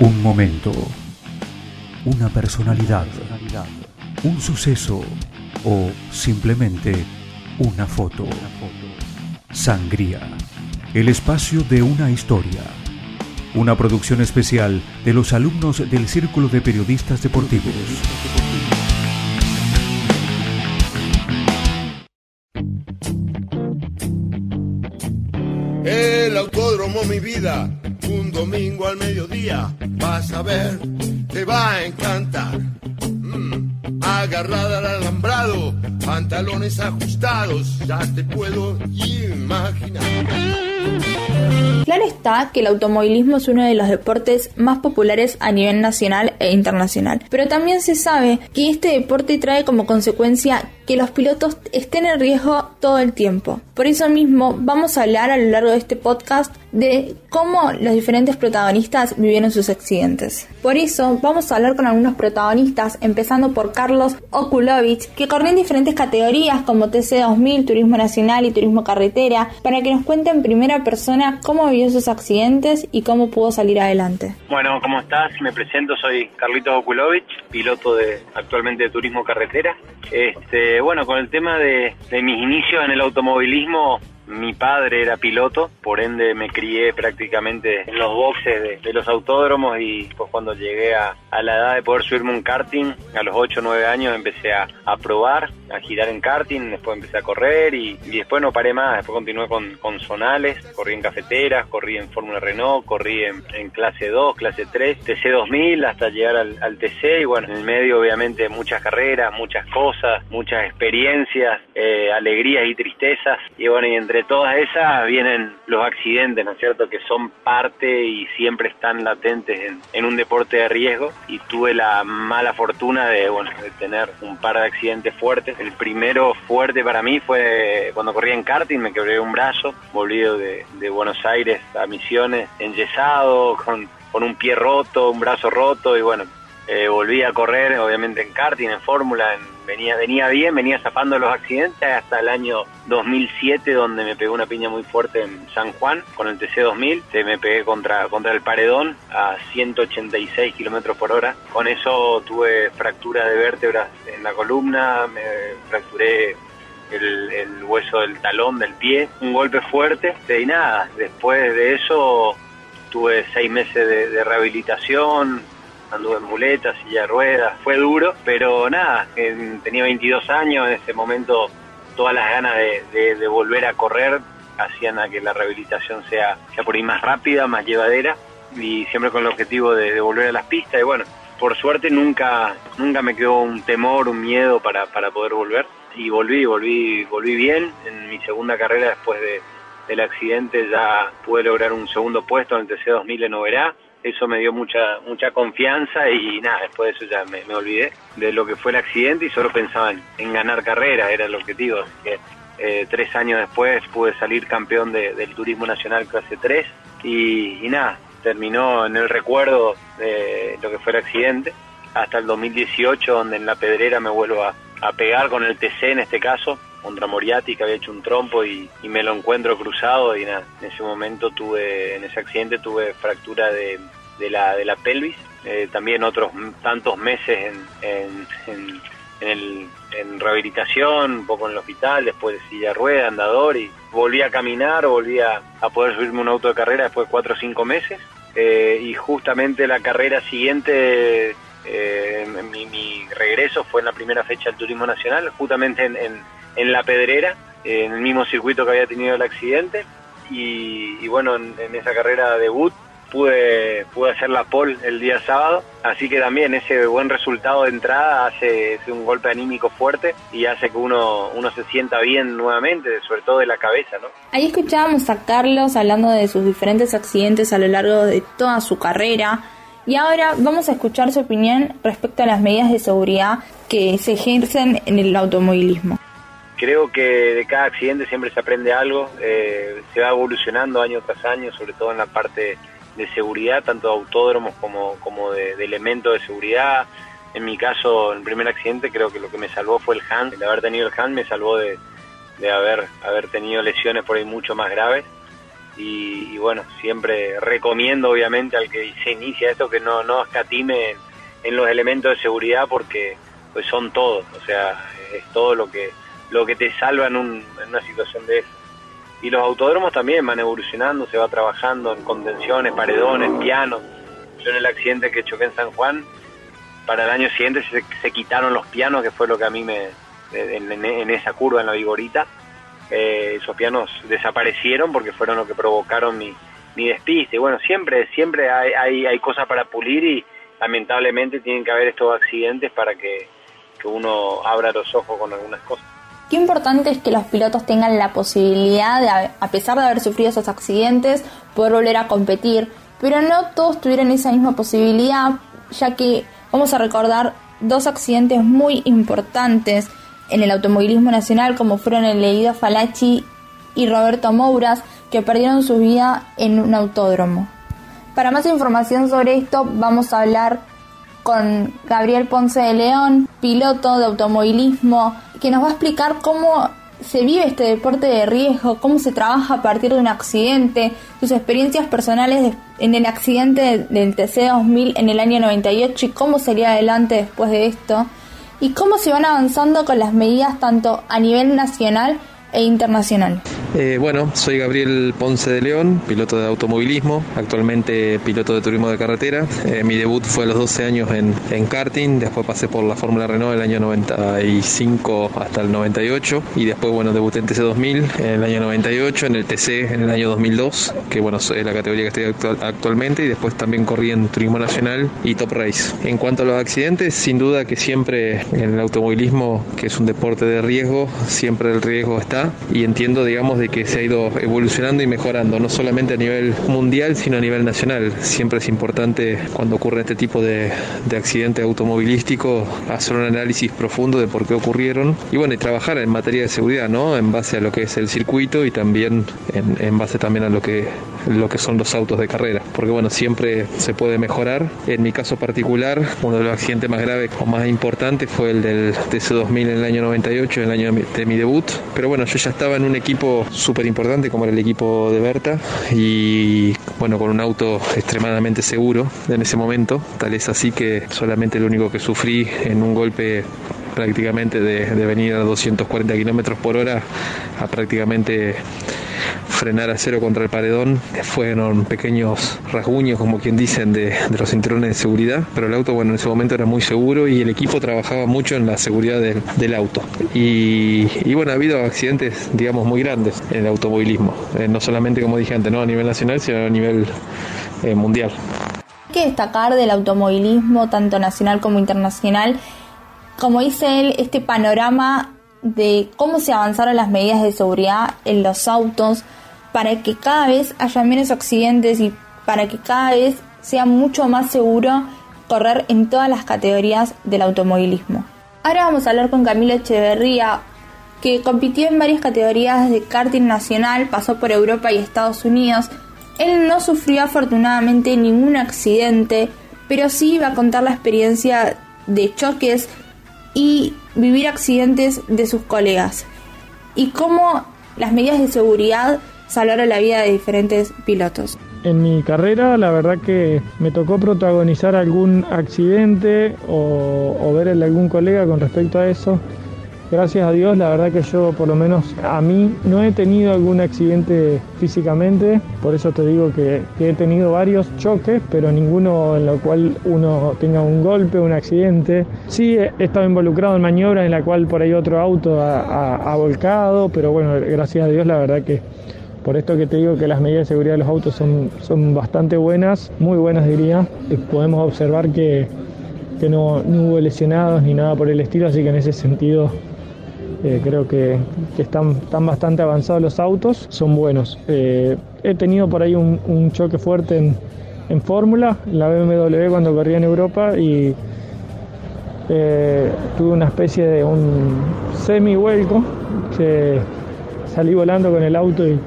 Un momento, una personalidad, un suceso o simplemente una foto. Sangría, el espacio de una historia. Una producción especial de los alumnos del Círculo de Periodistas Deportivos. El autódromo, mi vida, domingo al mediodía, vas a ver, te va a encantar. Mm, agarrada al alambrado, pantalones ajustados, ya te puedo imaginar. Claro está que el automovilismo es uno de los deportes más populares a nivel nacional e internacional, pero también se sabe que este deporte trae como consecuencia que los pilotos estén en riesgo todo el tiempo. Por eso mismo vamos a hablar a lo largo de este podcast de cómo los diferentes protagonistas vivieron sus accidentes. Por eso vamos a hablar con algunos protagonistas, empezando por Carlos Okulovich, que corrió en diferentes categorías como TC2000, Turismo Nacional y Turismo Carretera, para que nos cuente en primera persona cómo vivió sus accidentes y cómo pudo salir adelante. Bueno, ¿cómo estás? Me presento, soy Carlitos Okulovich, piloto de actualmente de Turismo Carretera. Este, bueno, con el tema de, de mis inicios en el automovilismo, mi padre era piloto, por ende me crié prácticamente en los boxes de, los autódromos y pues cuando llegué a, la edad de poder subirme un karting, a los 8 o 9 años empecé a, probar, a girar en karting, después empecé a correr y, después no paré más, después continué con, con zonales, corrí en cafeteras, corrí en Fórmula Renault, corrí en, clase 2, clase 3, TC 2000 hasta llegar al, TC y bueno, en el medio obviamente muchas carreras, muchas cosas, muchas experiencias, eh, alegrías y tristezas. Y bueno, y entre entre todas esas vienen los accidentes, ¿no es cierto?, que son parte y siempre están latentes en, un deporte de riesgo y tuve la mala fortuna de, bueno, de tener un par de accidentes fuertes. El primero fuerte para mí fue cuando corrí en karting, me quebré un brazo, volvido de, Buenos Aires a Misiones, enyesado, con, con un pie roto, un brazo roto y bueno, eh, volví a correr, obviamente en karting, en fórmula, venía venía bien, venía zafando los accidentes hasta el año 2007, donde me pegó una piña muy fuerte en San Juan con el TC 2000. me pegué contra, contra el paredón a 186 kilómetros por hora. Con eso tuve fractura de vértebras en la columna, me fracturé el, hueso del talón del pie, un golpe fuerte. Y nada, después de eso tuve seis meses de rehabilitación, anduve en muletas, silla de ruedas, fue duro, pero nada, tenía 22 años, en ese momento todas las ganas de, volver a correr hacían a que la rehabilitación sea, sea por ahí más rápida, más llevadera y siempre con el objetivo de, volver a las pistas y bueno, por suerte nunca, nunca me quedó un temor, un miedo para, para poder volver y volví, volví, volví bien en mi segunda carrera después de, del accidente ya pude lograr un segundo puesto en el TC2000 en Oberá eso me dio mucha mucha confianza y nada, después de eso ya me, olvidé de lo que fue el accidente y solo pensaba en, ganar carrera, era el objetivo. Así que eh, tres años después pude salir campeón del Turismo Nacional clase 3 y, nada, terminó en el recuerdo de lo que fue el accidente hasta el 2018 donde en la pedrera me vuelvo a, a pegar con el TC en este caso contra Moriarty que había hecho un trompo y, me lo encuentro cruzado y nada, en ese momento tuve, en ese accidente tuve fractura de, de la, de la pelvis, eh, también otros tantos meses en, en, en, en, rehabilitación, un poco en el hospital, después de silla rueda, andador y volví a caminar, volví a, poder subirme un auto de carrera después de cuatro o cinco meses eh, y justamente la carrera siguiente eh, mi, mi, regreso fue en la primera fecha del Turismo Nacional, justamente en, en La Pedrera, en el mismo circuito que había tenido el accidente. Y, bueno, en, esa carrera debut pude, pude hacer la pole el día sábado, así que también ese buen resultado de entrada hace, un golpe anímico fuerte y hace que uno, uno se sienta bien nuevamente, sobre todo de la cabeza, ¿no? Ahí escuchábamos a Carlos hablando de sus diferentes accidentes a lo largo de toda su carrera. Y ahora vamos a escuchar su opinión respecto a las medidas de seguridad que se ejercen en el automovilismo. Creo que de cada accidente siempre se aprende algo, eh, se va evolucionando año tras año, sobre todo en la parte de seguridad, tanto de autódromos como, como de, elementos de seguridad. En mi caso, en el primer accidente, creo que lo que me salvó fue el hand. El haber tenido el hand me salvó de, de haber, haber tenido lesiones por ahí mucho más graves. y, bueno, siempre recomiendo obviamente al que se inicia esto que no, no escatime en, los elementos de seguridad porque pues son todos, o sea, es todo lo que lo que te salva en, un, una situación de eso. Y los autódromos también van evolucionando, se va trabajando en contenciones, paredones, pianos. Yo en el accidente que choqué en San Juan, para el año siguiente se, quitaron los pianos, que fue lo que a mí me, en, esa curva, en la vigorita, eh, esos pianos desaparecieron porque fueron lo que provocaron mi, mi despiste. Bueno, siempre, siempre hay, hay, hay cosas para pulir y lamentablemente tienen que haber estos accidentes para que, que uno abra los ojos con algunas cosas. Qué importante es que los pilotos tengan la posibilidad de, a pesar de haber sufrido esos accidentes, poder volver a competir, pero no todos tuvieron esa misma posibilidad, ya que vamos a recordar dos accidentes muy importantes en el automovilismo nacional, como fueron el Leído Falachi y Roberto Mouras, que perdieron su vida en un autódromo. Para más información sobre esto, vamos a hablar con Gabriel Ponce de León, piloto de automovilismo, que nos va a explicar cómo se vive este deporte de riesgo, cómo se trabaja a partir de un accidente, sus experiencias personales en el accidente del TC2000 en el año 98 y cómo sería adelante después de esto, y cómo se van avanzando con las medidas tanto a nivel nacional e internacional. Eh, bueno, soy Gabriel Ponce de León, piloto de automovilismo, actualmente piloto de turismo de carretera. Eh, mi debut fue a los 12 años en, en karting, después pasé por la Fórmula Renault el año 95 hasta el 98 y después, bueno, debuté en TC2000 en el año 98, en el TC en el año 2002, que bueno, es la categoría que estoy actualmente y después también corrí en turismo nacional y top race. En cuanto a los accidentes, sin duda que siempre en el automovilismo, que es un deporte de riesgo, siempre el riesgo está y entiendo, digamos, de que se ha ido evolucionando y mejorando, no solamente a nivel mundial, sino a nivel nacional. Siempre es importante cuando ocurre este tipo de, de accidente automovilístico hacer un análisis profundo de por qué ocurrieron y bueno, y trabajar en materia de seguridad, ¿no? En base a lo que es el circuito y también en, en base también a lo que lo que son los autos de carrera, porque bueno, siempre se puede mejorar. En mi caso particular, uno de los accidentes más graves o más importantes fue el del TC2000 en el año 98, en el año de mi debut, pero bueno, yo ya estaba en un equipo súper importante como era el equipo de Berta y bueno, con un auto extremadamente seguro en ese momento, tal es así que solamente lo único que sufrí en un golpe prácticamente de, de venir a 240 kilómetros por hora a prácticamente frenar a cero contra el paredón. Fueron pequeños rasguños, como quien dicen, de, los cinturones de seguridad, pero el auto, bueno, en ese momento era muy seguro y el equipo trabajaba mucho en la seguridad del, auto. Y, bueno, ha habido accidentes, digamos, muy grandes en el automovilismo, eh, no solamente, como dije antes, no a nivel nacional, sino a nivel eh, mundial. Hay que destacar del automovilismo, tanto nacional como internacional, como dice él, este panorama de cómo se avanzaron las medidas de seguridad en los autos para que cada vez haya menos accidentes y para que cada vez sea mucho más seguro correr en todas las categorías del automovilismo. Ahora vamos a hablar con Camilo Echeverría, que compitió en varias categorías de karting nacional, pasó por Europa y Estados Unidos. Él no sufrió afortunadamente ningún accidente, pero sí va a contar la experiencia de choques y vivir accidentes de sus colegas y cómo las medidas de seguridad salvaron la vida de diferentes pilotos. En mi carrera la verdad que me tocó protagonizar algún accidente o, o ver a algún colega con respecto a eso gracias a Dios, la verdad que yo por lo menos a mí no he tenido algún accidente físicamente, por eso te digo que, he tenido varios choques, pero ninguno en lo cual uno tenga un golpe, un accidente. Sí he estado involucrado en maniobras en la cual por ahí otro auto ha, volcado, pero bueno, gracias a Dios la verdad que por esto que te digo que las medidas de seguridad de los autos son, son bastante buenas, muy buenas diría. Podemos observar que, no, no, hubo lesionados ni nada por el estilo, así que en ese sentido eh, creo que, están, están, bastante avanzados los autos, son buenos. Eh, he tenido por ahí un, choque fuerte en, en Fórmula, en la BMW cuando corría en Europa y eh, tuve una especie de un semi-vuelco que salí volando con el auto y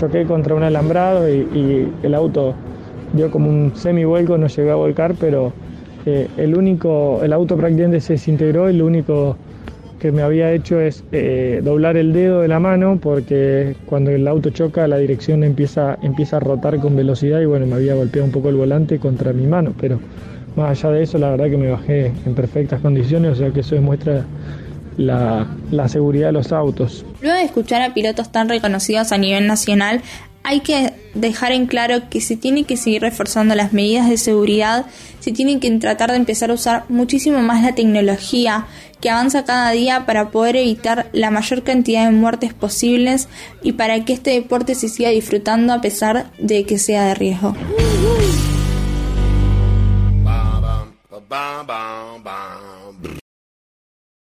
choqué contra un alambrado y, el auto dio como un semi-vuelco, no llegó a volcar, pero el único, el auto prácticamente se desintegró y lo único que me había hecho es eh, doblar el dedo de la mano porque cuando el auto choca la dirección empieza, empieza a rotar con velocidad y bueno, me había golpeado un poco el volante contra mi mano, pero más allá de eso la verdad que me bajé en perfectas condiciones, o sea que eso demuestra la, seguridad de los autos. Luego de escuchar a pilotos tan reconocidos a nivel nacional, hay que dejar en claro que se tienen que seguir reforzando las medidas de seguridad, se tienen que tratar de empezar a usar muchísimo más la tecnología que avanza cada día para poder evitar la mayor cantidad de muertes posibles y para que este deporte se siga disfrutando a pesar de que sea de riesgo.